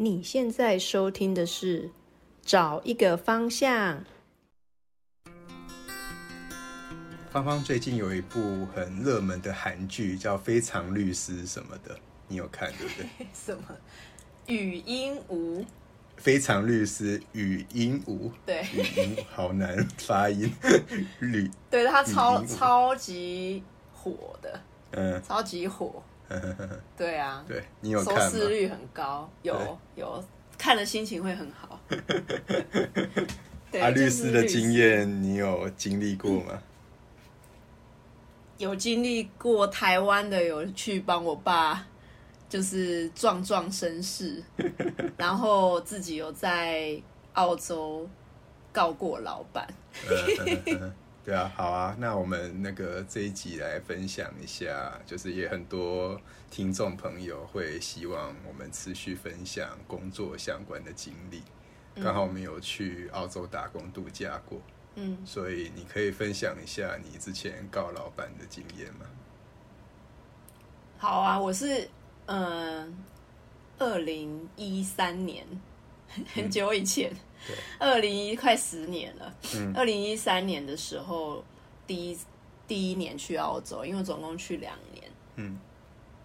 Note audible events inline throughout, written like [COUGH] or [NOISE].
你现在收听的是《找一个方向》。芳芳最近有一部很热门的韩剧，叫《非常律师》什么的，你有看对不对？[LAUGHS] 什么？语音无？非常律师语音无？对，语音好难发音。律 [LAUGHS] 对他超超级火的，嗯，超级火。[LAUGHS] 对啊，对你有收？视率很高，有有看了心情会很好。[LAUGHS] 对，啊，律师的律经验你有经历过吗？有经历过台湾的，有去帮我爸就是壮壮身世，[LAUGHS] 然后自己有在澳洲告过老板。对啊，好啊，那我们那个这一集来分享一下，就是也很多听众朋友会希望我们持续分享工作相关的经历。刚好我们有去澳洲打工度假过，嗯，所以你可以分享一下你之前告老板的经验吗？好啊，我是嗯，二零一三年，很久以前，对二零一快十年了。嗯二零一三年的时候，第一第一年去澳洲，因为总共去两年。嗯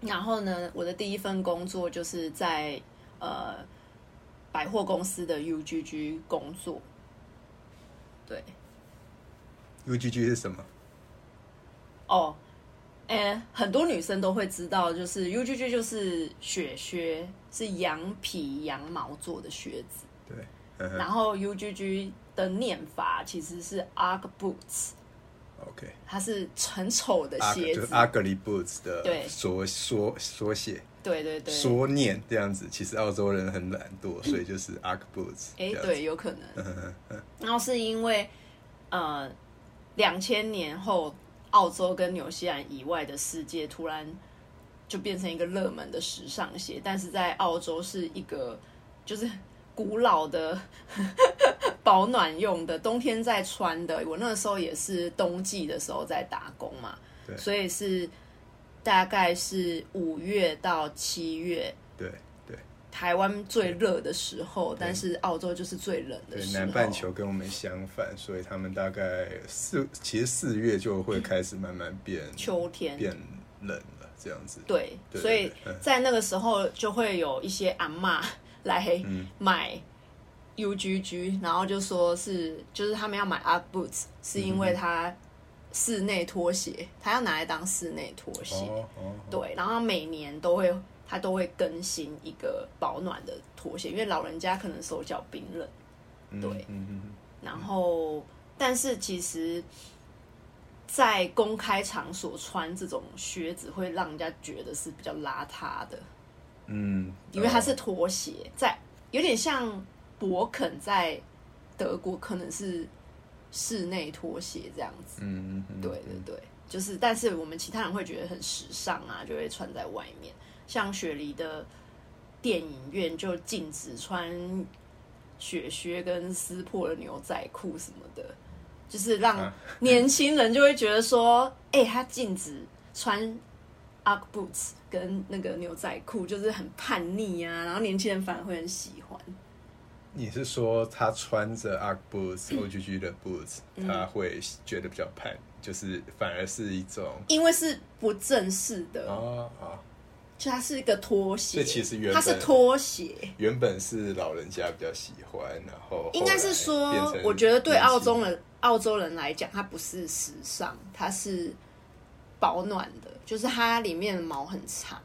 然后呢，我的第一份工作就是在呃百货公司的 UGG 工作。对，，UGG 是什么？哦，哎，很多女生都会知道，就是 UGG 就是雪靴，是羊皮羊毛做的靴子。对，嗯然后 UGG 的念法其实是 Ugg Boots，，OK，它是很丑的鞋子就是。ugly boots 的对缩缩缩写。对对对，缩念这样子，其实澳洲人很懒惰，所以就是 Ugg boots 这哎。对，有可能。然后是因为呃，两千年后，澳洲跟纽西兰以外的世界突然就变成一个热门的时尚鞋，但是在澳洲是一个就是古老的 [LAUGHS] 保暖用的，冬天在穿的。我那个时候也是冬季的时候在打工嘛，对所以是大概是五月到七月。对对台湾最热的时候，但是澳洲就是最冷的对，时候。南半球跟我们相反，所以他们大概四，其实四月就会开始慢慢变秋天变冷了，这样子。对，对所以在那个时候就会有一些阿嬷来嗯。买 UGG，然后就说是就是他们要买 Ugg boots，是因为它室内拖鞋，他要拿来当室内拖鞋。哦哦，对，然后每年都会他都会更新一个保暖的拖鞋，因为老人家可能手脚冰冷。嗯对。然后，但是其实，在公开场所穿这种靴子，会让人家觉得是比较邋遢的，嗯，因为它是哦拖鞋，在有点像勃肯在德国可能是室内拖鞋这样子。嗯对对对，就是，但是我们其他人会觉得很时尚啊，就会穿在外面。像雪梨的电影院就禁止穿雪靴跟撕破的牛仔裤什么的，就是让啊 [LAUGHS] 年轻人就会觉得说，哎、他禁止穿 Ugg boots 跟那个牛仔裤，就是很叛逆啊，然后年轻人反而会很喜欢。你是说他穿着 Ugg boots、OGG 的 boots，他嗯会觉得比较叛，就是反而是一种因为是不正式的，哦哦，就它是一个拖鞋，这其实原它是拖鞋，原本是老人家比较喜欢，然后应该是说我觉得对澳洲人澳洲人来讲，它不是时尚，它是保暖的，就是它里面的毛很长，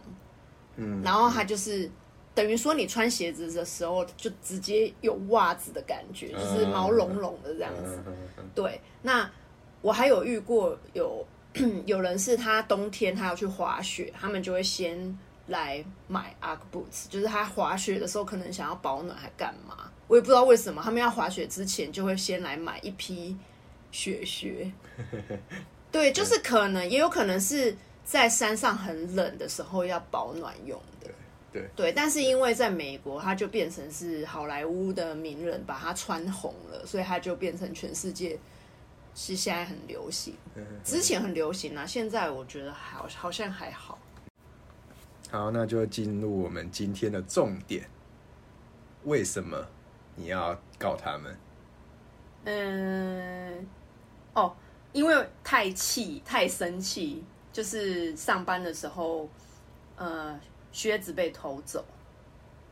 嗯，然后它就是等于说你穿鞋子的时候，就直接有袜子的感觉，就是毛茸茸的这样子。对，那我还有遇过有 [CLEARS THROAT] 有人是他冬天他要去滑雪，他们就会先来买 Ugg boots，就是他滑雪的时候可能想要保暖还干嘛，我也不知道为什么，他们要滑雪之前就会先来买一批雪靴。[LAUGHS] 对，就是可能也有可能是在山上很冷的时候要保暖用的。对对，但是因为在美国，它就变成是好莱坞的名人把它穿红了，所以它就变成全世界是现在很流行。嗯之前很流行啊，现在我觉得好好像还好。好，那就进入我们今天的重点。为什么你要告他们？嗯，哦，因为太气、太生气，就是上班的时候，呃，靴子被偷走，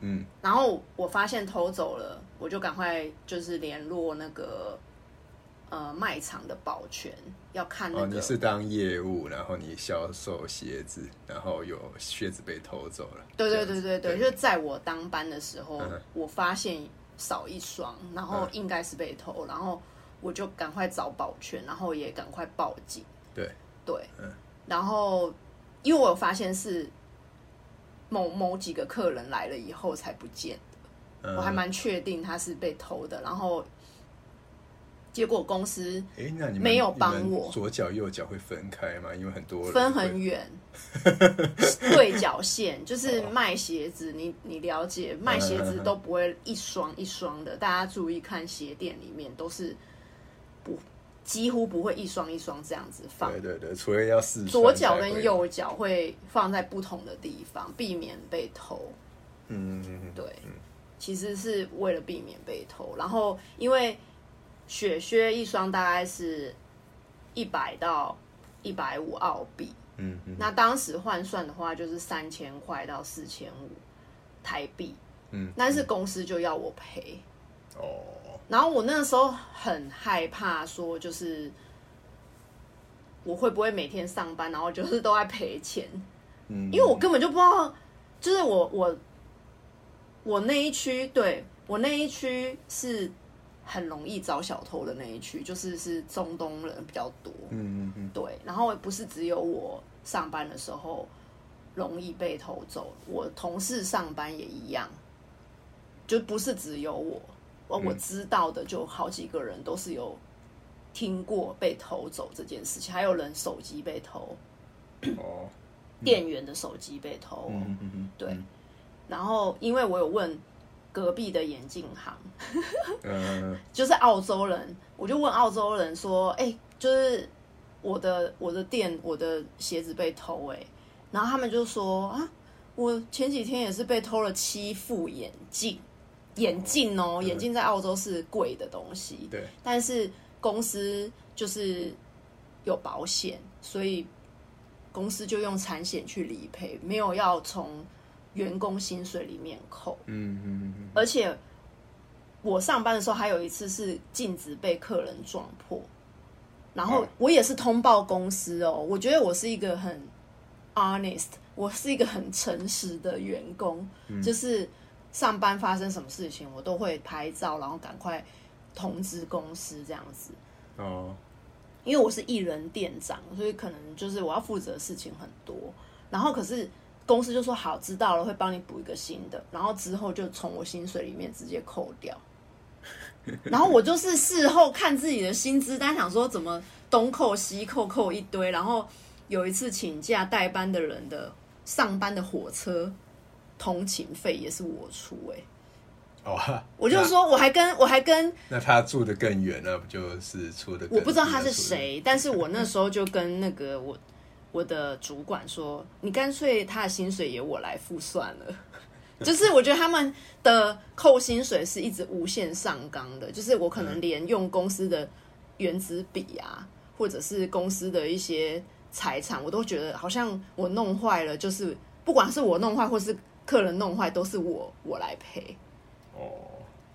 嗯，然后我发现偷走了，我就赶快就是联络那个呃卖场的保全，要看那哦，你是当业务，然后你销售鞋子，然后有靴子被偷走了。对对对对对，就在我当班的时候嗯，我发现少一双，然后嗯。应该是被偷，然后我就赶快找保全，然后也赶快报警。对，对嗯，然后因为我有发现是某某几个客人来了以后才不见的，嗯我还蛮确定他是被偷的，然后结果公司哎，那你们没有帮我左脚右脚会分开吗？因为很多人分很远，[LAUGHS] 对角线就是卖鞋子，你你了解，卖鞋子都不会一双一双的，大家注意看鞋店里面都是不几乎不会一双一双这样子放，对对对，除非要试左脚跟，右脚会放在不同的地方，避免被偷。嗯嗯嗯，对，其实是为了避免被偷。然后因为雪靴一双大概是一百到一百五澳币，嗯嗯。那当时换算的话就是三千块到四千五台币，嗯，但是公司就要我赔。哦，然后我那个时候很害怕，说就是我会不会每天上班，然后就是都在赔钱，嗯，因为我根本就不知道，就是我我我那一区，对我那一区是很容易找小偷的那一区，就是是中东人比较多，嗯嗯嗯，对，然后不是只有我上班的时候容易被偷走，我同事上班也一样，就不是只有我，我我知道的就好几个人都是有听过被偷走这件事情，还有人手机被偷，哦，[CLEARS THROAT] 店员的手机被偷，嗯嗯嗯，对，然后因为我有问隔壁的眼镜行，嗯 [LAUGHS] 就是澳洲人，我就问澳洲人说：“哎、就是我的我的店我的鞋子被偷哎、然后他们就说啊，我前几天也是被偷了七副眼镜，眼镜哦，眼镜在澳洲是贵的东西，对，但是公司就是有保险，所以公司就用产险去理赔，没有要从员工薪水里面扣。嗯嗯嗯而且我上班的时候还有一次是镜子被客人撞破，然后哦我也是通报公司哦。我觉得我是一个很 honest，我是一个很诚实的员工，就是上班发生什么事情我都会拍照，然后赶快通知公司这样子。嗯，哦，因为我是艺人店长，所以可能就是我要负责的事情很多。然后可是公司就说好，知道了，会帮你补一个新的，然后之后就从我薪水里面直接扣掉。[LAUGHS] 然后我就是事后看自己的薪资单，想说怎么东扣西扣，扣一堆。然后有一次请假代班的人的上班的火车通勤费也是我出、欸，哦，[LAUGHS] 我就说我还跟我还跟那他住的更远，那不就是出的？我不知道他是。谁，但是我那时候就跟那个 [LAUGHS] 我我的主管说，你干脆他的薪水也我来付算了。[LAUGHS] 就是我觉得他们的扣薪水是一直无限上纲的，就是我可能连用公司的原子笔啊，或者是公司的一些财产，我都觉得好像我弄坏了，就是不管是我弄坏或是客人弄坏，都是我我来赔。哦，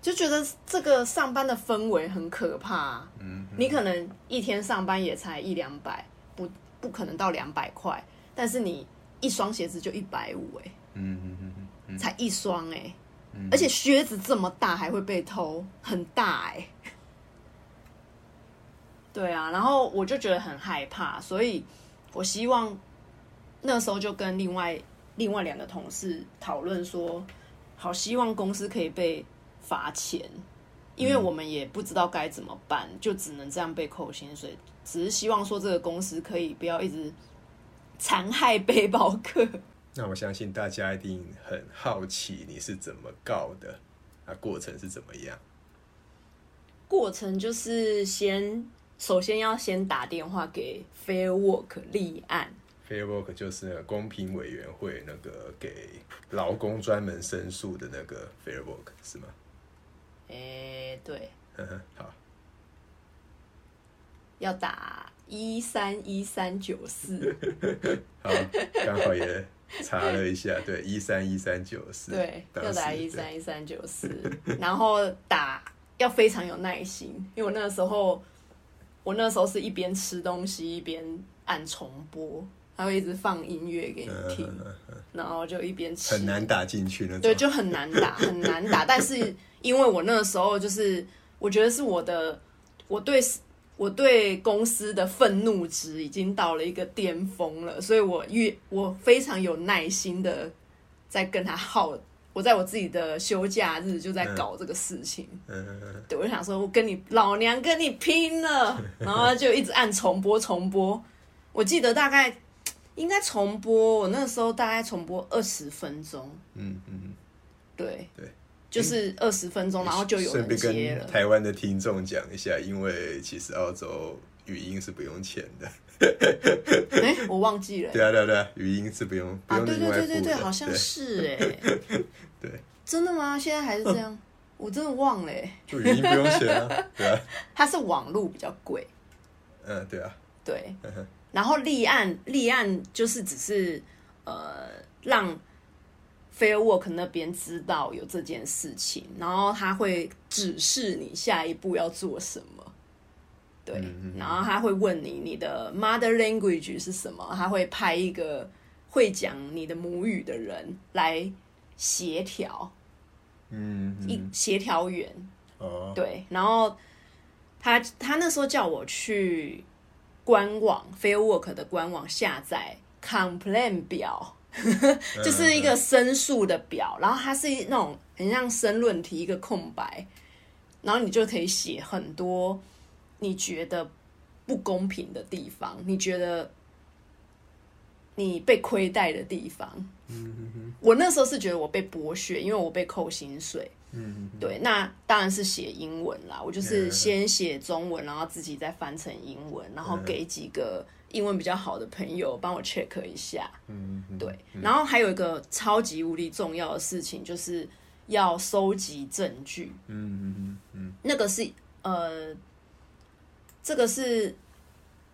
就觉得这个上班的氛围很可怕、嗯，你可能一天上班也才一两百，不不可能到两百块，但是你一双鞋子就一百五，哎，嗯嗯嗯嗯才一双哎、嗯而且靴子这么大还会被偷，很大哎、对啊，然后我就觉得很害怕，所以我希望那时候就跟另外另外两个同事讨论说，好希望公司可以被罚钱，因为我们也不知道该怎么办，就只能这样被扣薪水。只是希望说这个公司可以不要一直残害背包客。[LAUGHS] 那我相信大家一定很好奇你是怎么告的，那过程是怎么样？过程就是先首先要先打电话给 Fair Work 立案，Fair Work 就是那个公平委员会那个给劳工专门申诉的那个 Fair Work 是吗？诶、对，呵呵，好，要打一三一三九四，[LAUGHS] 好，刚好也查了一下，对，一三一三九四，对，要打时一三一三九四，然后打要非常有耐心，因为我那个时候，我那时候是一边吃东西一边按重播，它会一直放音乐给你听，然后就一边吃，很难打进去那种。对，就很难打，很难打。但是因为我那个时候就是，我觉得是我的，我对我对公司的愤怒值已经到了一个巅峰了，所以我越我非常有耐心的在跟他耗。我在我自己的休假日就在搞这个事情，嗯，对我就想说，我跟你老娘跟你拼了，然后就一直按重播重播。我记得大概应该重播，我那时候大概重播二十分钟，嗯嗯，对对，就是二十分钟，然后就有人接了。跟台湾的听众讲一下，因为其实澳洲语音是不用钱的。哎、我忘记了、对啊，对啊，对啊，语音是不用不啊，用对。对对对对，好像是 [LAUGHS] 哎、对，真的吗？现在还是这样？我真的忘了、欸，就语音不用钱啊。对啊，[LAUGHS] 它是网路比较贵，嗯，对啊，对，然后立案立案就是只是呃让 Fair Work 那边知道有这件事情，然后他会指示你下一步要做什么。对，然后他会问你你的 mother language 是什么，他会派一个会讲你的母语的人来协调，嗯，一协调员，哦，对，然后他他那时候叫我去官网 Fairwork 的官网下载 complain 表，[LAUGHS] 就是一个申诉的表，然后它是那种很像申论题一个空白，然后你就可以写很多你觉得不公平的地方，你觉得你被亏待的地方。我那时候是觉得我被剥削，因为我被扣薪水。嗯，对，那当然是写英文啦。我就是嗯先写中文，然后自己再翻成英文，然后给几个英文比较好的朋友帮我 check 一下。嗯，嗯对，然后还有一个超级无敌重要的事情，就是要收集证据。嗯嗯嗯嗯那个是呃，这个是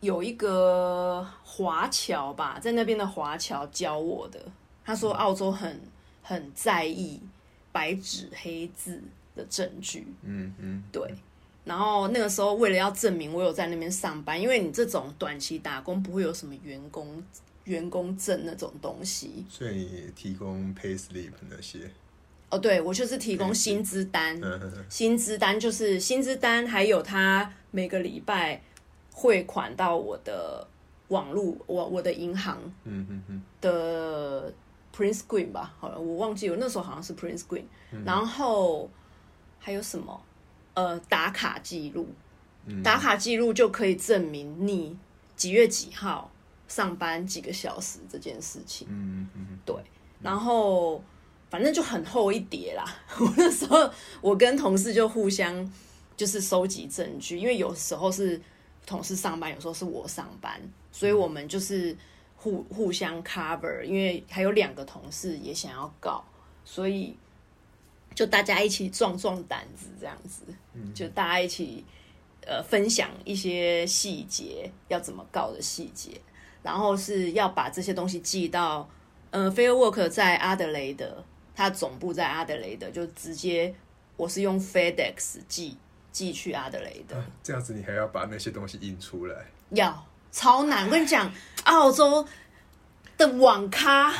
有一个华侨吧，在那边的华侨教我的。他说澳洲很很在意白纸黑字的证据，嗯嗯，对。然后那个时候为了要证明我有在那边上班，因为你这种短期打工不会有什么员工员工证那种东西。所以你提供 pay slip 那些，哦，对我就是提供薪资单，薪资单就是薪资单，还有他每个礼拜汇款到我的网络，我我的银行嗯嗯嗯。的 Prince Green 吧，好了，我忘记我那时候好像是 Prince Green，、然后还有什么？呃打卡记录，打卡记录就可以证明你几月几号上班几个小时这件事情。嗯嗯。对，然后反正就很厚一叠啦。[LAUGHS] 我那时候我跟同事就互相就是收集证据，因为有时候是同事上班，有时候是我上班，所以我们就是互互相 cover。因为还有两个同事也想要告，所以就大家一起壮壮胆子，这样子，就大家一起呃分享一些细节，要怎么告的细节，然后是要把这些东西寄到。呃，Fair Work 在阿德雷德，它总部在阿德雷德，就直接我是用 FedEx 寄寄去阿德雷德，啊，这样子你还要把那些东西印出来，要超难。我跟你讲，澳洲的网咖，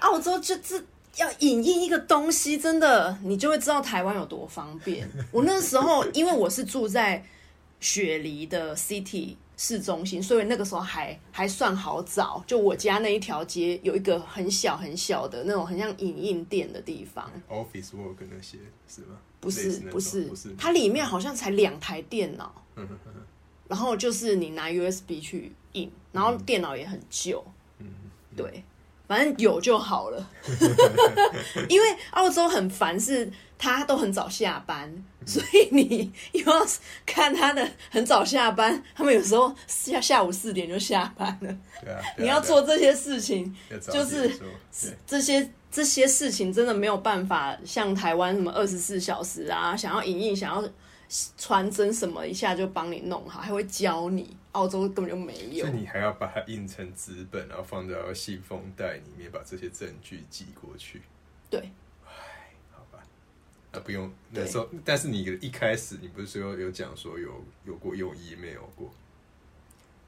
澳洲就是要影印一个东西，真的，你就会知道台湾有多方便。我那时候因为我是住在雪梨的 City 市中心，所以那个时候还还算好找。就我家那一条街有一个很小很小的那种很像影印店的地方，office work 那些是吗？不是不是，它里面好像才两台电脑，然后就是你拿 USB 去印，然后电脑也很旧，嗯对，反正有就好了。[LAUGHS] 因为澳洲很烦是他都很早下班，[LAUGHS] 所以你又要看他的很早下班，他们有时候下下午四点就下班了，对啊，你要做这些事情，就是这些这些事情真的没有办法像台湾什么二十四小时啊，想要影印、想要传真什么，一下就帮你弄好，还会教你。澳洲根本就没有。所以，你还要把它印成纸本，然后放到信封袋里面，把这些证据寄过去。对，那不用那时候，但是你一开始你不是说有讲说有有过用 email 过？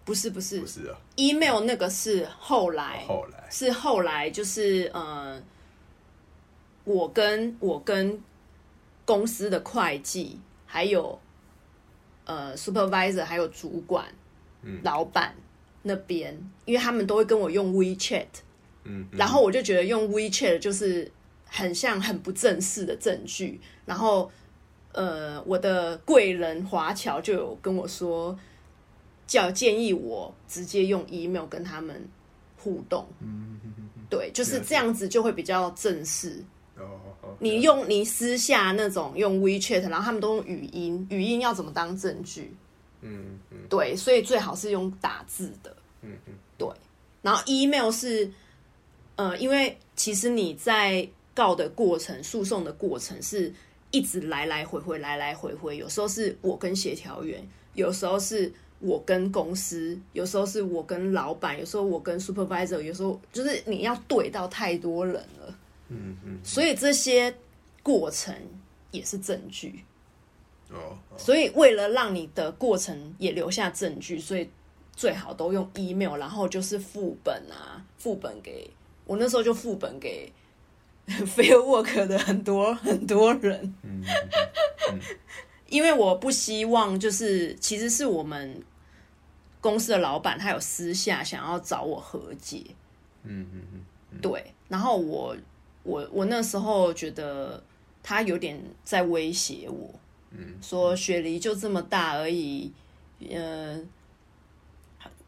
不是不是。不是啊，email 那个是后来，后来。是后来就是呃，我跟我跟公司的会计还有呃 supervisor 还有主管、嗯。老板那边，因为他们都会跟我用 WeChat，嗯，嗯。然后我就觉得用 WeChat 就是很像很不正式的证据，然后呃，我的贵人华侨就有跟我说，叫建议我直接用 email 跟他们互动，嗯嗯嗯嗯。对，就是这样子就会比较正式。你用你私下那种用 WeChat，然后他们都用语音，语音要怎么当证据？嗯嗯。对，所以最好是用打字的。嗯嗯。对，然后 email 是，呃，因为其实你在告的过程、诉讼的过程是一直来来回回、来来回回，有时候是我跟协调员，有时候是我跟公司，有时候是我跟老板，有时候我跟 supervisor，有时候就是你要对到太多人了，嗯嗯，所以这些过程也是证据。哦哦所以为了让你的过程也留下证据，所以最好都用 email，然后就是副本啊，副本给我那时候就副本给 [LAUGHS] fair work 的很多很多人，嗯因为我不希望就是其实是我们公司的老板他有私下想要找我和解，嗯嗯嗯对，然后我我我那时候觉得他有点在威胁我，嗯，说雪梨就这么大而已，呃，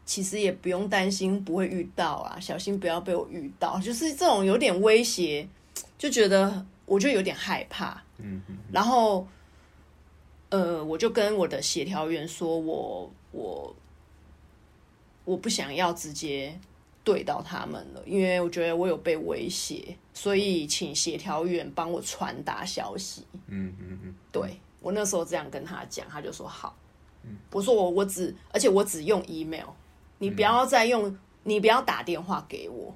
其实也不用担心不会遇到啊，小心不要被我遇到，就是这种有点威胁，就觉得我就有点害怕，嗯嗯然后，呃，我就跟我的协调员说我我我不想要直接对到他们了，因为我觉得我有被威胁，所以请协调员帮我传达消息。嗯嗯嗯，对我那时候这样跟他讲，他就说好。我说我我只，而且我只用 email，你不要再用，你不要打电话给我。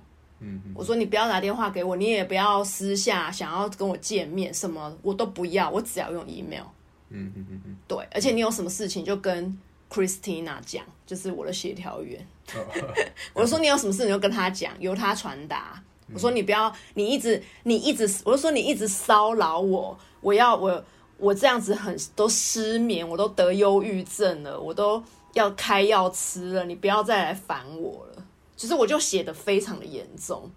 我说你不要打电话给我，你也不要私下想要跟我见面，什么我都不要，我只要用 email。嗯嗯嗯嗯，对，而且你有什么事情就跟 Christina 讲，就是我的协调员。[LAUGHS] 我就说你有什么事你就跟他讲，由他传达。我说你不要，你一直你一直，我就说你一直骚扰我，我要我我这样子很都失眠，我都得忧郁症了，我都要开药吃了，你不要再来烦我了。就是我就写的非常的严重，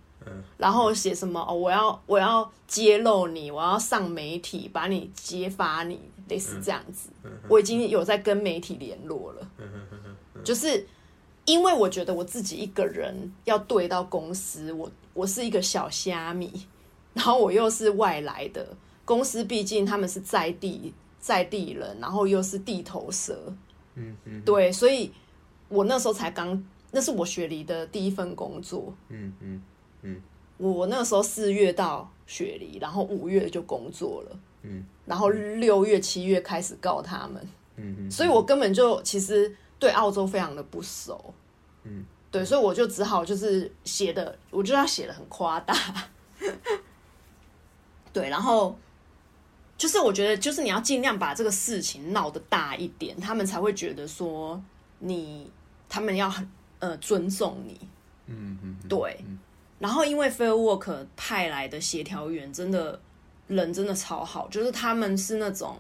然后写什么哦，我要我要揭露你，我要上媒体把你揭发你，类似这样子。我已经有在跟媒体联络了，就是因为我觉得我自己一个人要对到公司，我我是一个小虾米，[LAUGHS] 然后我又是外来的，公司毕竟他们是在地在地人，然后又是地头蛇，嗯嗯。对，所以我那时候才刚，那是我雪梨的第一份工作，嗯嗯嗯。我那时候四月到雪梨，然后五月就工作了，嗯，然后六月、七月开始告他们，嗯嗯，所以我根本就其实对澳洲非常的不熟，嗯，对，所以我就只好就是写的，我就要写的很夸大，[LAUGHS] 对，然后就是我觉得就是你要尽量把这个事情闹得大一点，他们才会觉得说你他们要很呃尊重你，嗯嗯对，然后因为 Fair Work 派来的协调员真的人真的超好，就是他们是那种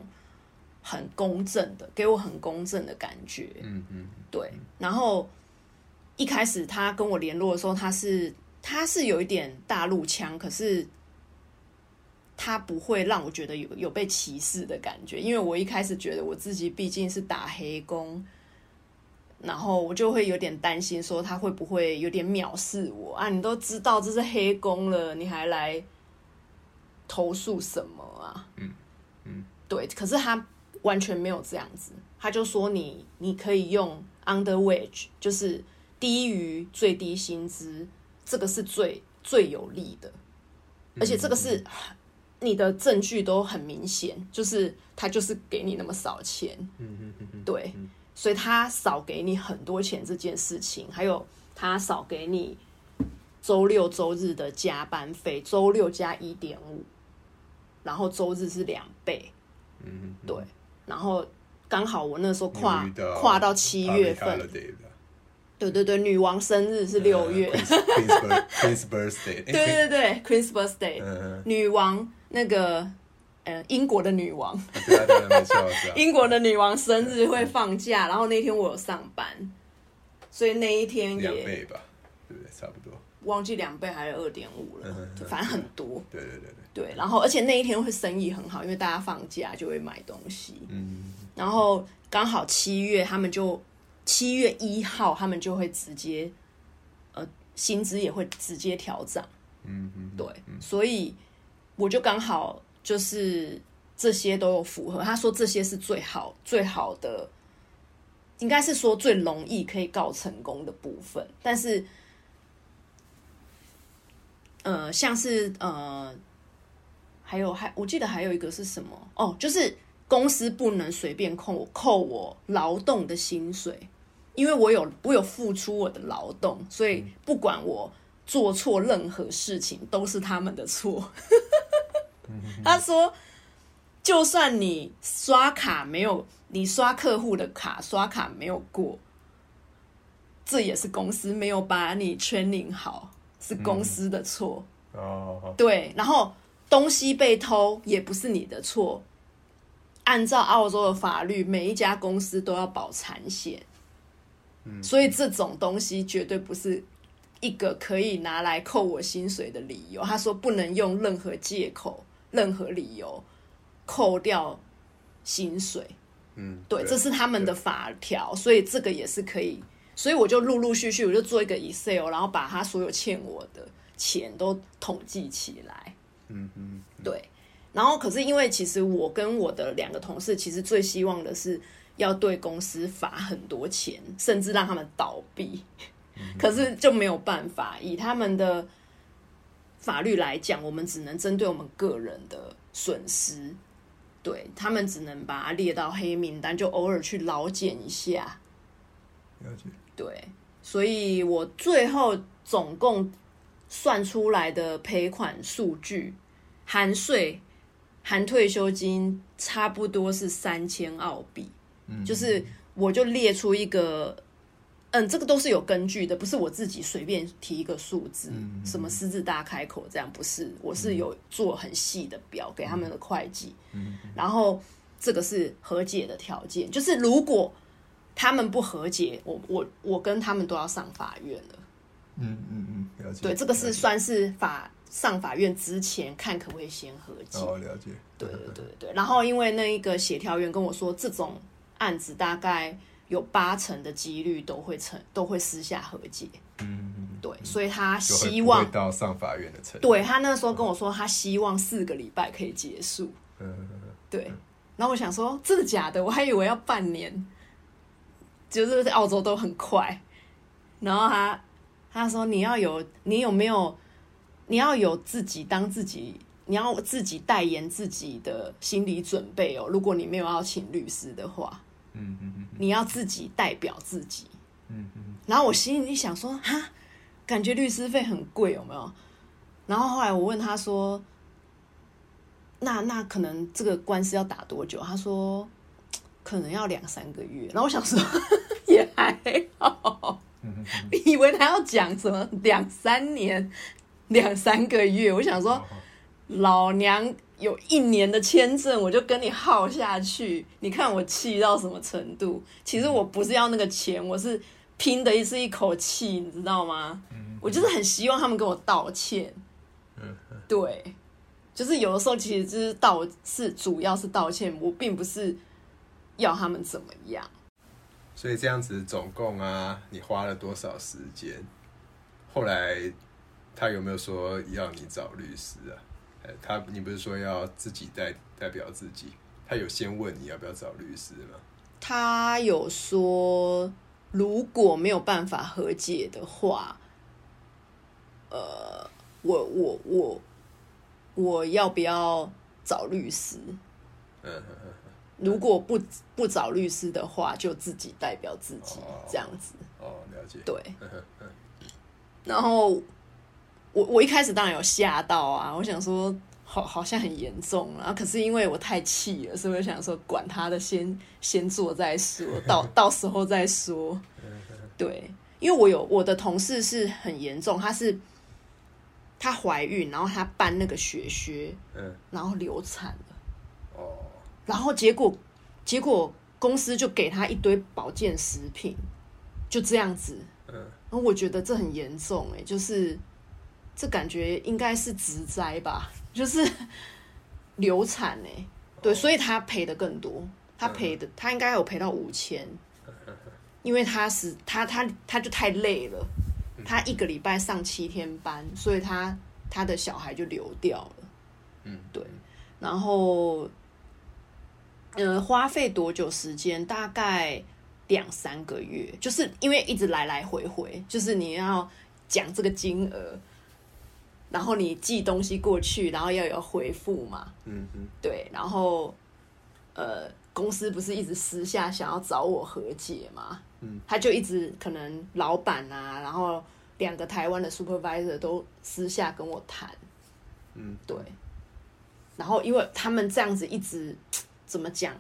很公正的，给我很公正的感觉。嗯嗯对，然后一开始他跟我联络的时候，他是他是有一点大陆腔，可是他不会让我觉得有有被歧视的感觉，因为我一开始觉得我自己毕竟是打黑工。然后我就会有点担心，说他会不会有点藐视我。啊？你都知道这是黑工了，你还来投诉什么啊？嗯嗯，对，可是他完全没有这样子，他就说你你可以用 under wage，就是低于最低薪资，这个是最最有利的，而且这个是你的证据都很明显，就是他就是给你那么少钱，嗯嗯嗯嗯，对，所以他少给你很多钱这件事情，还有他少给你周六周日的加班费，周六加一点五，然后周日是两倍，嗯嗯，对，然后刚好我那时候跨跨到七月份。对对对，女王生日是六月，Queen's Queen's birthday，[LAUGHS] 对对对，Queen's birthday，、嗯，女王那个呃英国的女王，对啊对啊，没错，我知道英国的女王生日会放假，然后那天我有上班，所以那一天两也倍吧，对不对？差不多，忘记两倍还是二点五了，反正很多。对对对对，对，然后而且那一天会生意很好，因为大家放假就会买东西。嗯然后刚好七月，他们就七月一号，他们就会直接呃薪资也会直接调涨。嗯嗯，对，所以我就刚好就是这些都有符合。他说这些是最好最好的，应该是说最容易可以告成功的部分。但是，呃，像是呃，还有还我记得还有一个是什么哦，就是公司不能随便扣我扣我劳动的薪水，因为我有我有付出我的劳动，所以不管我做错任何事情都是他们的错。[LAUGHS] 他说，就算你刷卡没有，你刷客户的卡刷卡没有过，这也是公司没有把你 training 好，是公司的错。哦，对，然后东西被偷也不是你的错。按照澳洲的法律，每一家公司都要保产险，所以这种东西绝对不是一个可以拿来扣我薪水的理由。他说不能用任何借口、任何理由扣掉薪水。嗯，对，这是他们的法条，所以这个也是可以。所以我就陆陆续续，我就做一个 Excel，然后把他所有欠我的钱都统计起来。嗯嗯，对，然后可是因为其实我跟我的两个同事，其实最希望的是要对公司罚很多钱，甚至让他们倒闭。可是就没有办法，以他们的法律来讲，我们只能针对我们个人的损失，对他们只能把它列到黑名单，就偶尔去劳检一下。了解，对，所以我最后总共算出来的赔款数据，含税、含退休金，差不多是三千澳币。嗯，就是我就列出一个，嗯，这个都是有根据的，不是我自己随便提一个数字，嗯什么狮子大开口这样，不是，我是有做很细的表给他们的会计，嗯然后这个是和解的条件，就是如果他们不和解，我我我跟他们都要上法院了。嗯嗯嗯，了解，对，这个是算是法上法院之前看可不可以先和解。哦，了解，对。对对对，然后因为那一个协调员跟我说，这种案子大概有八成的几率都会成，都会私下和解。嗯嗯，对，所以他希望到上法院的程度，对他那时候跟我说，他希望四个礼拜可以结束。嗯，对，然后我想说，真的假的？我还以为要半年，就是在澳洲都很快。然后他他说你要有，你有没有，你要有自己当自己，你要自己代言自己的心理准备哦。如果你没有要请律师的话，嗯嗯嗯你要自己代表自己。嗯嗯然后我心里想说，哈，感觉律师费很贵，有没有？然后后来我问他说，那那可能这个官司要打多久？他说可能要两三个月。然后我想说 [LAUGHS] 也还好，嗯嗯以为他要讲什么两三年、两三个月。我想说，哦老娘有一年的签证，我就跟你耗下去。你看我气到什么程度？其实我不是要那个钱，我是拼的是一口气，你知道吗？我就是很希望他们跟我道歉。对，就是有的时候其实就是道是主要是道歉，我并不是要他们怎么样。所以这样子总共啊，你花了多少时间？后来他有没有说要你找律师啊？呃他你不是说要自己代代表自己？他有先问你要不要找律师吗？他有说，如果没有办法和解的话，呃，我我我我要不要找律师？如果不不找律师的话，就自己代表自己哦这样子。哦，了解。对，[LAUGHS] 然后我我一开始当然有吓到啊，我想说好好像很严重，然后可是因为我太气了，所以我想说管他的，先先做再说，到 [LAUGHS] 到时候再说。对，因为我有我的同事是很严重，她是她怀孕，然后她搬那个血靴，嗯然后流产了，哦，然后结果结果公司就给她一堆保健食品，就这样子。嗯然后我觉得这很严重哎、就是这感觉应该是职灾吧，就是 [LAUGHS] 流产哎、对，所以他赔的更多，他赔的他应该有赔到五千，[LAUGHS] 因为他是他他他就太累了，他一个礼拜上七天班，所以他他的小孩就流掉了，嗯，对，然后呃花费多久时间？大概两三个月，就是因为一直来来回回，就是你要讲这个金额，然后你寄东西过去，然后要有回复嘛，嗯嗯对，然后呃，公司不是一直私下想要找我和解嘛，嗯，他就一直可能老板啊，然后两个台湾的 supervisor 都私下跟我谈，嗯，对，然后因为他们这样子一直怎么讲，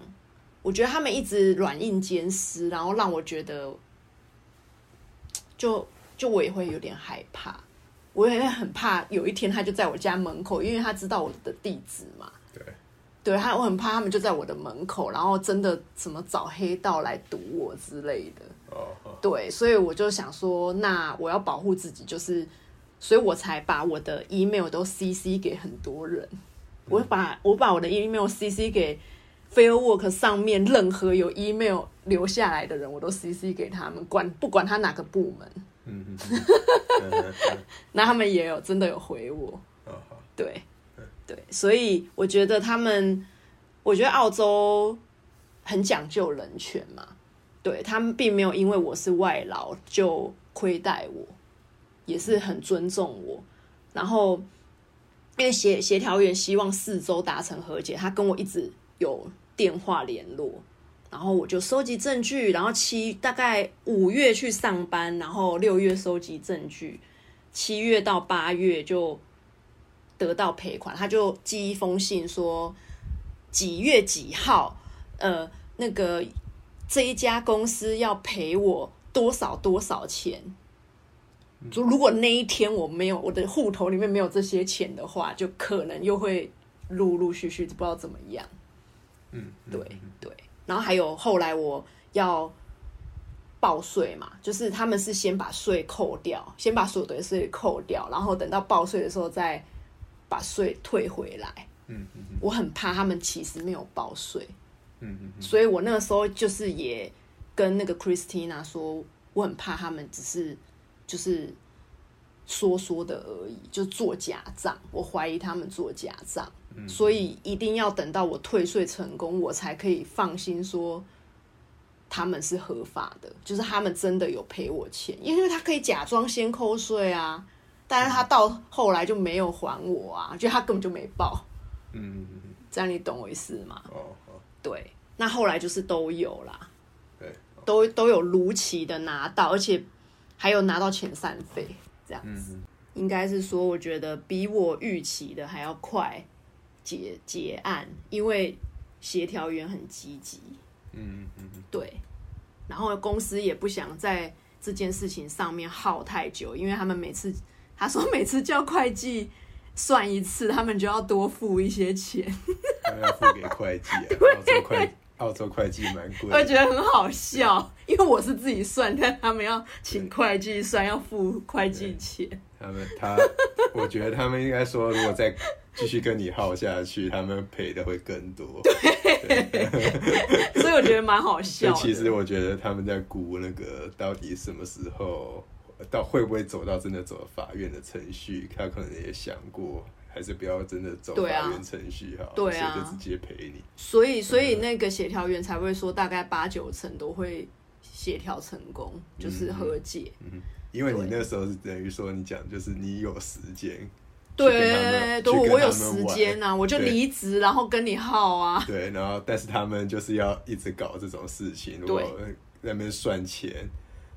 我觉得他们一直软硬兼施，然后让我觉得，就就我也会有点害怕，我也很怕有一天他就在我家门口，因为他知道我的地址嘛。对，对他，我很怕他们就在我的门口，然后真的什么找黑道来堵我之类的。哦哦，对，所以我就想说，那我要保护自己，就是，所以我才把我的 email 都 CC 给很多人。我把我把我的 email CC 给 Fairwork 上面任何有 email 留下来的人，我都 CC 给他们，管不管他哪个部门，嗯 [LAUGHS] 那他们也有真的有回我。对，对，所以我觉得他们，我觉得澳洲很讲究人权嘛，对他们并没有因为我是外劳就亏待我，也是很尊重我。然后，因为协协调员希望四周达成和解，他跟我一直有电话联络，然后我就收集证据，然后七大概五月去上班，然后六月收集证据，七月到八月就得到赔款，他就寄一封信说几月几号，呃，那个这一家公司要赔我多少多少钱。就如果那一天我没有我的户头里面没有这些钱的话，就可能又会陆陆续续不知道怎么样。嗯，嗯对对，然后还有后来我要报税嘛，就是他们是先把税扣掉，先把所得税扣掉，然后等到报税的时候再把税退回来。嗯嗯我很怕他们其实没有报税，嗯嗯嗯，所以我那个时候就是也跟那个 Christina 说，我很怕他们只是就是说说的而已，就做假账。我怀疑他们做假账，所以一定要等到我退税成功，我才可以放心说他们是合法的，就是他们真的有赔我钱，因为他可以假装先扣税啊，但是他到后来就没有还我啊，就他根本就没报，嗯这样你懂我意思吗？哦好，对，那后来就是都有啦，对，都都有如期的拿到，而且还有拿到遣散费，这样子。应该是说，我觉得比我预期的还要快结结案，因为协调员很积极，嗯嗯嗯，对，然后公司也不想在这件事情上面耗太久，因为他们每次他说每次叫会计算一次，他们就要多付一些钱，他们要付给会计啊，[LAUGHS] 澳洲会澳洲会计蛮贵，我觉得很好笑，因为我是自己算，但他们要请会计算，要付会计钱。他们他，我觉得他们应该说，如果再继续跟你耗下去，他们赔的会更多。[LAUGHS] 对 [LAUGHS] 所以我觉得蛮好笑其实我觉得他们在估那个到底什么时候到会不会走到真的走法院的程序，他可能也想过还是不要真的走法院程序好，对啊就直接赔你。所以所以那个协调员才会说，大概八九成都会协调成功，就是和解。因为你那时候是等于说你讲就是你有时间，对对，我有时间啊，我就对离职，然后跟你耗啊。对，然后但是他们就是要一直搞这种事情，如果在那边算钱，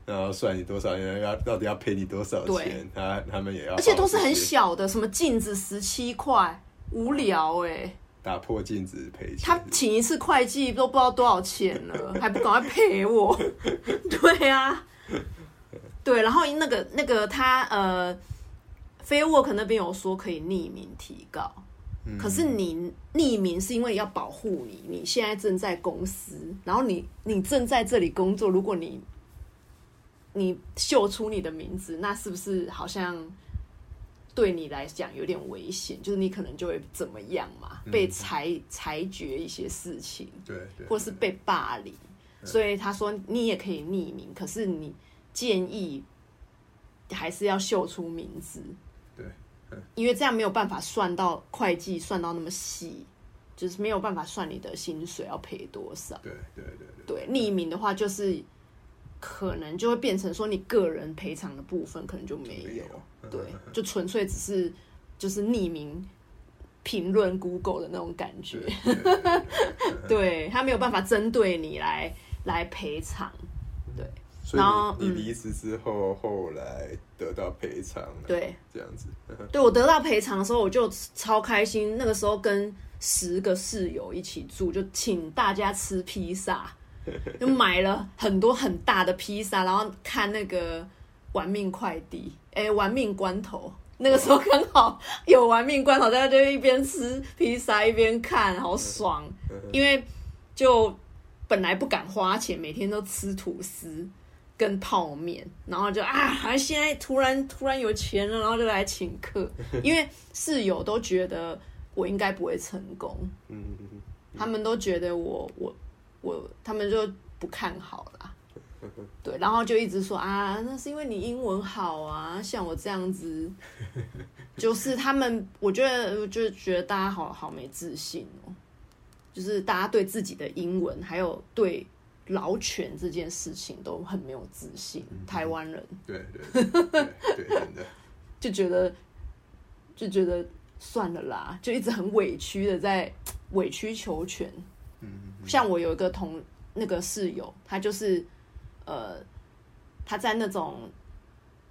然后算你多少钱，要到底要赔你多少对。钱，他他们也要，而且都是很，小的，什么镜子十七块，无聊哎、打破镜子赔钱。他请一次会计都不知道多少钱了，[LAUGHS] 还不赶快赔我？[LAUGHS] 对啊，对，然后那个那个他呃，Fairwork 那边有说可以匿名提告，嗯。可是你匿名是因为要保护你，你现在正在公司，然后你你正在这里工作，如果你你秀出你的名字，那是不是好像对你来讲有点危险？就是你可能就会怎么样嘛，被裁裁决一些事情，对对，或是被霸凌。所以他说你也可以匿名，可是你建议还是要秀出名字，对，因为这样没有办法算到会计算到那么细，就是没有办法算你的薪水要赔多少。对对对对，对，匿名的话就是可能就会变成说你个人赔偿的部分可能就没有，没有。嗯对，就纯粹只是就是匿名评论 Google 的那种感觉，对 [LAUGHS] 他没有办法针对你来来赔偿，对。所然后你离职之后，后来得到赔偿了，对这样子，[LAUGHS] 对，我得到赔偿的时候我就超开心，那个时候跟十个室友一起住，就请大家吃披萨。[LAUGHS] 就买了很多很大的披萨，然后看那个《玩命快递》哎，《玩命关头》。那个时候刚好有《玩命关头》，大家就一边吃披萨一边看，好爽。[LAUGHS] 因为就本来不敢花钱，每天都吃吐司跟泡面，然后就啊，现在突然突然有钱了，然后就来请客。因为室友都觉得我应该不会成功，嗯，他们都觉得我我我，他们就不看好啦。对，然后就一直说啊，那是因为你英文好啊，像我这样子，[LAUGHS] 就是他们，我觉得，我就觉得大家好好没自信哦，就是大家对自己的英文还有对劳权这件事情都很没有自信，台湾人。对对对对对，真的，[LAUGHS] 就觉得就觉得算了啦，就一直很委屈的在委曲求全。嗯。像我有一个同那个室友，他就是呃，他在那种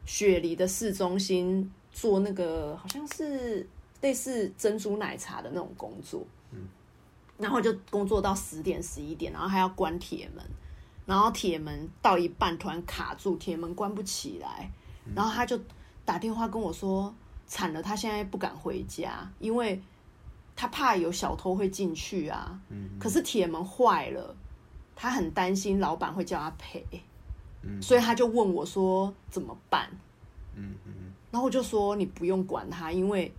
雪梨的市中心做那个好像是类似珍珠奶茶的那种工作，然后就工作到十点十一点，然后还要关铁门，然后铁门到一半突然卡住，铁门关不起来，然后他就打电话跟我说，惨了，他现在不敢回家，因为他怕有小偷会进去啊。可是铁门坏了，他很担心老板会叫他赔，所以他就问我说怎么办？嗯嗯。然后我就说你不用管他，因为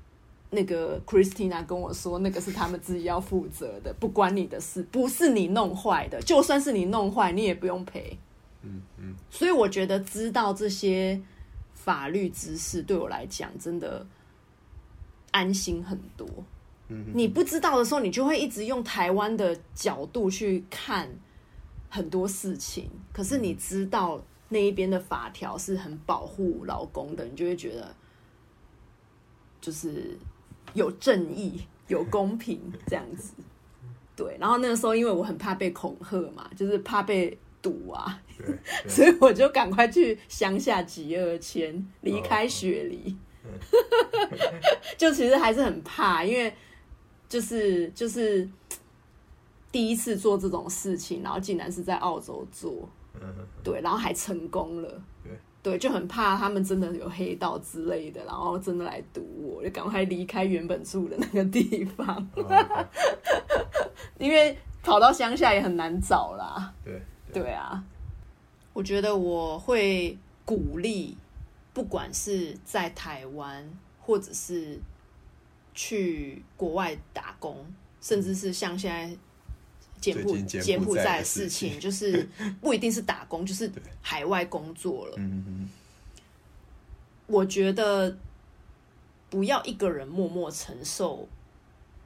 那个 Christina 跟我说，那个是他们自己要负责的，不关你的事，不是你弄坏的，就算是你弄坏，你也不用赔。嗯嗯，所以我觉得知道这些法律知识对我来讲真的安心很多。嗯你不知道的时候，你就会一直用台湾的角度去看很多事情。可是你知道那一边的法条是很保护老公的，你就会觉得就是有正义、有公平这样子。对，然后那个时候因为我很怕被恐吓嘛，就是怕被堵啊，所以我就赶快去乡下集二千，离开雪梨。[LAUGHS] 就其实还是很怕，因为就是就是第一次做这种事情，然后竟然是在澳洲做，嗯对，然后还成功了。对对，就很怕他们真的有黑道之类的，然后真的来堵我，就赶快离开原本住的那个地方，哦 [LAUGHS] 因为跑到乡下也很难找啦。对对。啊，我觉得我会鼓励，不管是在台湾，或者是去国外打工，甚至是像现在柬埔最近柬埔寨的事事情情，就是不一定是打工，就是海外工作了。嗯嗯。我觉得不要一个人默默承受。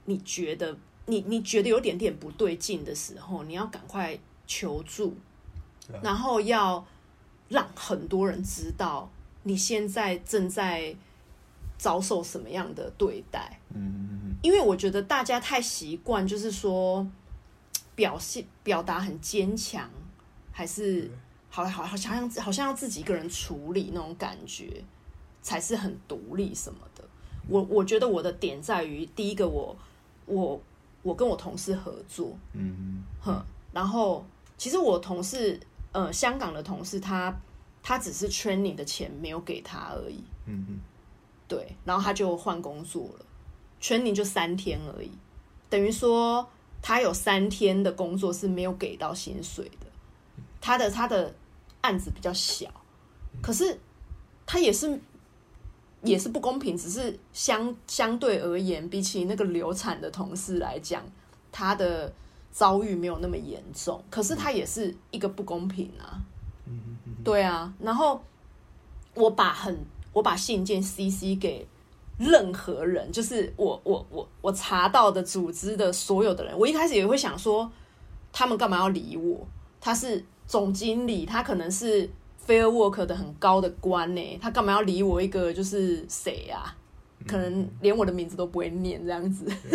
你觉得你你觉得有点点不对劲的时候，你要赶快求助，然后要让很多人知道你现在正在遭受什么样的对待。嗯因为我觉得大家太习惯，就是说表现表达很坚强，还是好好好像好像要自己一个人处理那种感觉，才是很独立什么的。我我觉得我的点在于，第一个我我我跟我同事合作，嗯。哼，然后其实我同事呃香港的同事他他只是 training 的钱没有给他而已，嗯哼。对，然后他就换工作了，training 就三天而已，等于说他有三天的工作是没有给到薪水的。他的他的案子比较小，可是他也是也是不公平，只是相相对而言，比起那个流产的同事来讲，他的遭遇没有那么严重，可是他也是一个不公平啊。对啊，然后我把很我把信件 CC 给任何人，就是我我我我查到的组织的所有的人，我一开始也会想说，他们干嘛要理我？他是总经理，他可能是 Fair Work 的很高的官呢，他干嘛要理我一个就是谁呀、可能连我的名字都不会念这样子，[LAUGHS]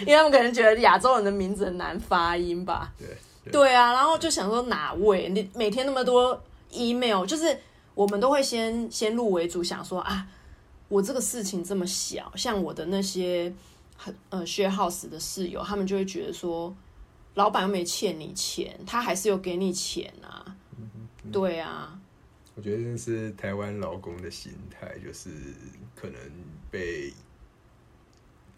因为他们可能觉得亚洲人的名字很难发音吧。对对啊，然后就想说哪位？你每天那么多 email，就是我们都会先先入为主，想说啊，我这个事情这么小，像我的那些很呃 share house 的室友，他们就会觉得说，老板又没欠你钱，他还是有给你钱啊。对啊，我觉得这是台湾劳工的心态，就是可能被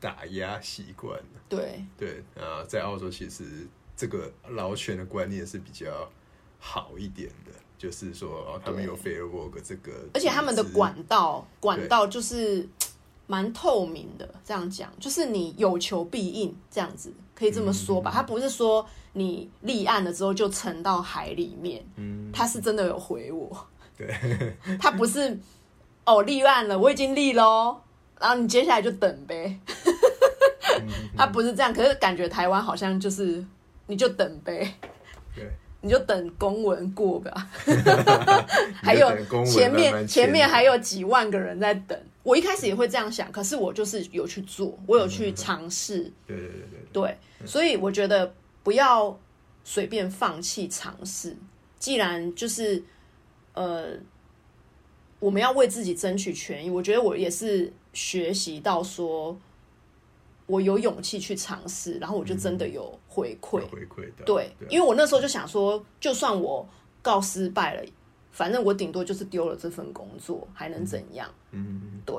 打压习惯。了。对。对啊、在澳洲其实这个劳权的观念是比较好一点的，就是说哦，他们有 fair work 这个，而且他们的管道管道就是蛮透明的，这样讲就是你有求必应，这样子可以这么说吧。他不是说你立案了之后就沉到海里面，嗯，他是真的有回我，[LAUGHS] 对，他不是哦立案了，我已经立喽，然后你接下来就等呗。[LAUGHS] 他不是这样，可是感觉台湾好像就是你就等呗。对，你就等公文过吧，[LAUGHS] 还有前面前面签还有几万个人在等。我一开始也会这样想，可是我就是有去做，我有去尝试，对对对对对，所以我觉得不要随便放弃尝试。既然就是呃，我们要为自己争取权益，我觉得我也是学习到说，我有勇气去尝试，然后我就真的有回馈。有回馈的，对，因为我那时候就想说，就算我告失败了，反正我顶多就是丢了这份工作，还能怎样？嗯对，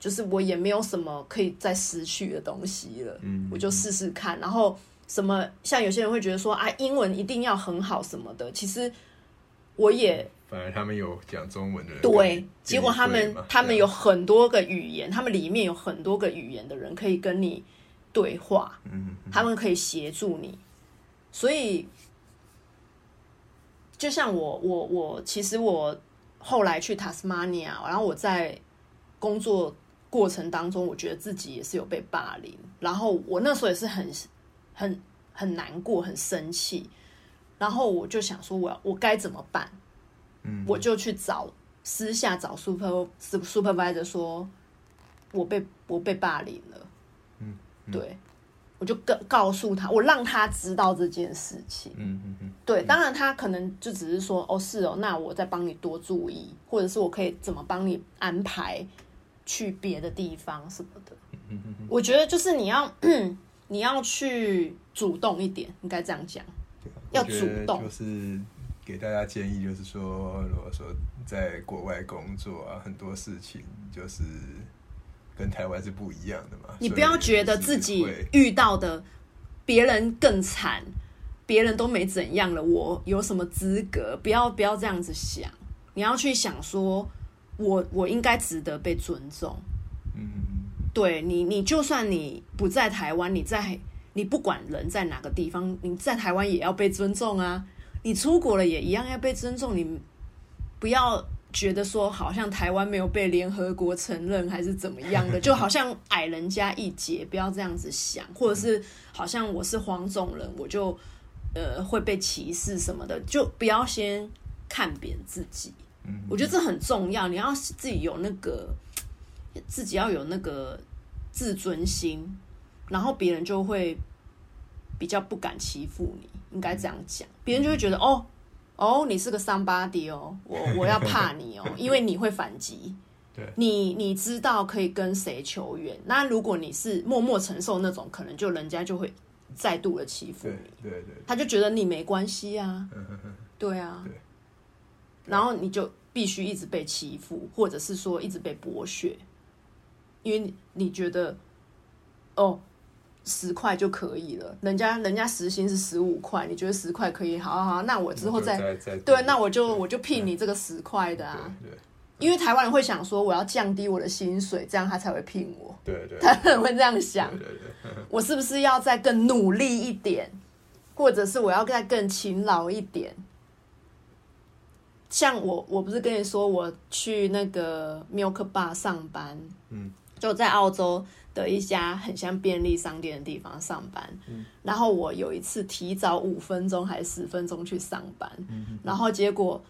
就是我也没有什么可以再失去的东西了，嗯我就试试看。然后什么，像有些人会觉得说啊，英文一定要很好什么的，其实我也反而他们有讲中文的人对，结果他们他们有很多个语言，他们里面有很多个语言的人可以跟你对话，嗯。他们可以协助你，所以就像我我我，其实我后来去塔斯马尼亚，然后我在工作过程当中，我觉得自己也是有被霸凌，然后我那时候也是很很很难过，很生气，然后我就想说我要我该怎么办，嗯。我就去找私下找 super supervisor 说，我被我被霸凌了，嗯，对，我就告告诉他，我让他知道这件事情。嗯嗯嗯对，当然他可能就只是说，哦，是哦，那我再帮你多注意，或者是我可以怎么帮你安排去别的地方什么的。嗯嗯我觉得就是你要 [CLEARS THROAT] 你要去主动一点，应该这样讲。要主动就是给大家建议，就是说，如果说在国外工作啊，很多事情就是跟台湾是不一样的嘛。你不要觉得自己遇到的别人更惨，别人都没怎样了，我有什么资格？不要不要这样子想，你要去想说，我我应该值得被尊重。嗯对你，你就算你不在台湾，你在你不管人在哪个地方，你在台湾也要被尊重啊。你出国了也一样要被尊重，你不要觉得说好像台湾没有被联合国承认还是怎么样的，[LAUGHS] 就好像矮人家一截，不要这样子想，或者是好像我是黄种人，我就呃会被歧视什么的，就不要先看扁自己。嗯我觉得这很重要，你要自己有那个自己要有那个自尊心，然后别人就会比较不敢欺负你，应该这样讲，别人就会觉得哦哦，你是个桑巴迪哦，我 [LAUGHS] 我要怕你哦，因为你会反击。对。你你知道可以跟谁求援，那如果你是默默承受那种，可能就人家就会再度的欺负对你，对对，他就觉得你没关系啊，[LAUGHS] 对啊，对。然后你就必须一直被欺负，或者是说一直被剥削，因为你你觉得哦十块就可以了，人家人家时薪是十五块，你觉得十块可以，好好好，那我之后再对，那我就我就聘你这个十块的啊，对因为台湾人会想说我要降低我的薪水，这样他才会聘我，对对。台湾人会这样想对，对对，我是不是要再更努力一点，或者是我要再更勤劳一点？像我，我不是跟你说我去那个 Milk Bar 上班，嗯，就在澳洲的一家很像便利商店的地方上班。嗯然后我有一次提早五分钟还是十分钟去上班，嗯然后结果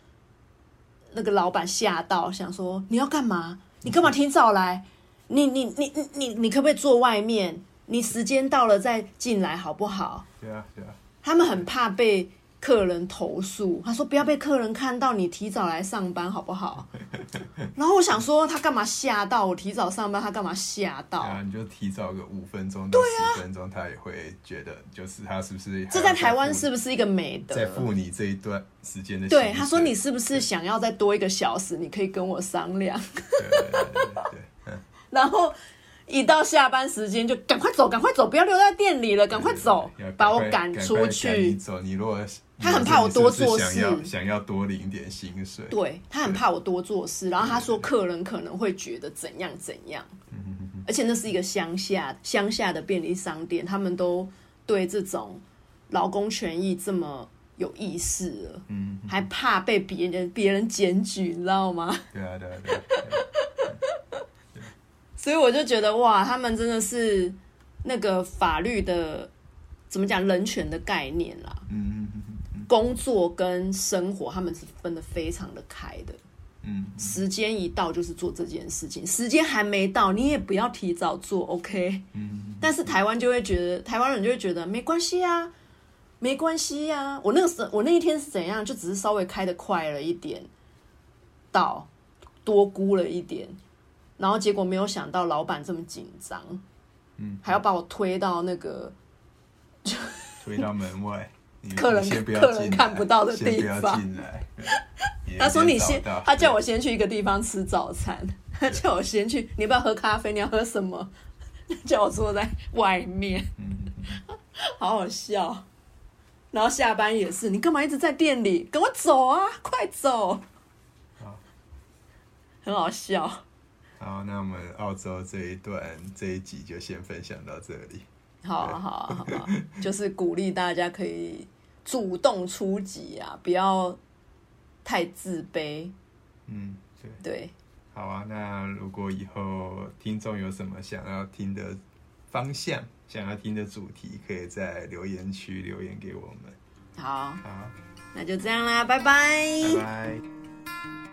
那个老板吓到，想说你要干嘛？你干嘛提早来？你你你你你你可不可以坐外面？你时间到了再进来好不好？对啊对啊，他们很怕被客人投诉，他说不要被客人看到你提早来上班好不好？[LAUGHS] 然后我想说他干嘛吓到我提早上班，他干嘛吓到？啊，你就提早个五分钟到十分钟，他也会觉得就是他是不是这在台湾是是不是一个美德？在付你这一段时间的薪对，他说你是不是想要再多一个小时？你可以跟我商量。[LAUGHS] 对，然后一到下班时间就赶快走，赶快走，不要留在店里了，赶快走要，把我赶出去。你去。走，你如果他很怕我多做事。想要多领点薪水，对他很怕我多做事，然后他说客人可能会觉得怎样怎样，而且那是一个乡下乡下的便利商店，他们都对这种劳工权益这么有意识了，嗯，还怕被别人别人检举，你知道吗？对啊对啊对啊，所以我就觉得哇，他们真的是那个法律的怎么讲人权的概念啦，嗯嗯嗯工作跟生活他们是分得非常的开的。嗯，时间一到就是做这件事情，时间还没到你也不要提早做，OK？嗯但是台湾就会觉得，台湾人就会觉得没关系啊，没关系啊。我那个时候我那一天是怎样，就只是稍微开的快了一点，到多估了一点，然后结果没有想到老板这么紧张，嗯，还要把我推到那个推到门外，[LAUGHS] 客人客人看不到的地方。[LAUGHS] 他说你先，他叫我先去一个地方吃早餐，[LAUGHS] 他叫我先去，你要不要喝咖啡？你要喝什么？叫我坐在外面，好好笑。然后下班也是，你干嘛一直在店里？跟我走啊，快走！好很好笑。好，那我们澳洲这一段这一集就先分享到这里。好啊，好啊，好啊，就是鼓励大家可以主动出击啊，不要太自卑。嗯，对，对，好啊。那如果以后听众有什么想要听的方向、想要听的主题，可以在留言区留言给我们。好，好，那就这样啦，拜拜拜拜。